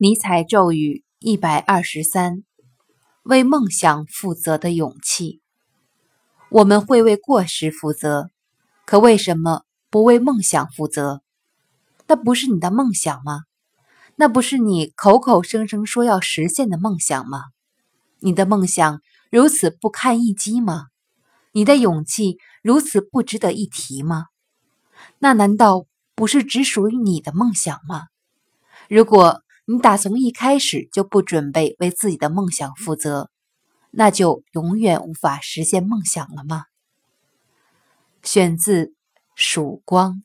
尼采咒语一百二十三：为梦想负责的勇气。我们会为过失负责，可为什么不为梦想负责？那不是你的梦想吗？那不是你口口声声说要实现的梦想吗？你的梦想如此不堪一击吗？你的勇气如此不值得一提吗？那难道不是只属于你的梦想吗？如果。你打从一开始就不准备为自己的梦想负责，那就永远无法实现梦想了吗？选自《曙光》。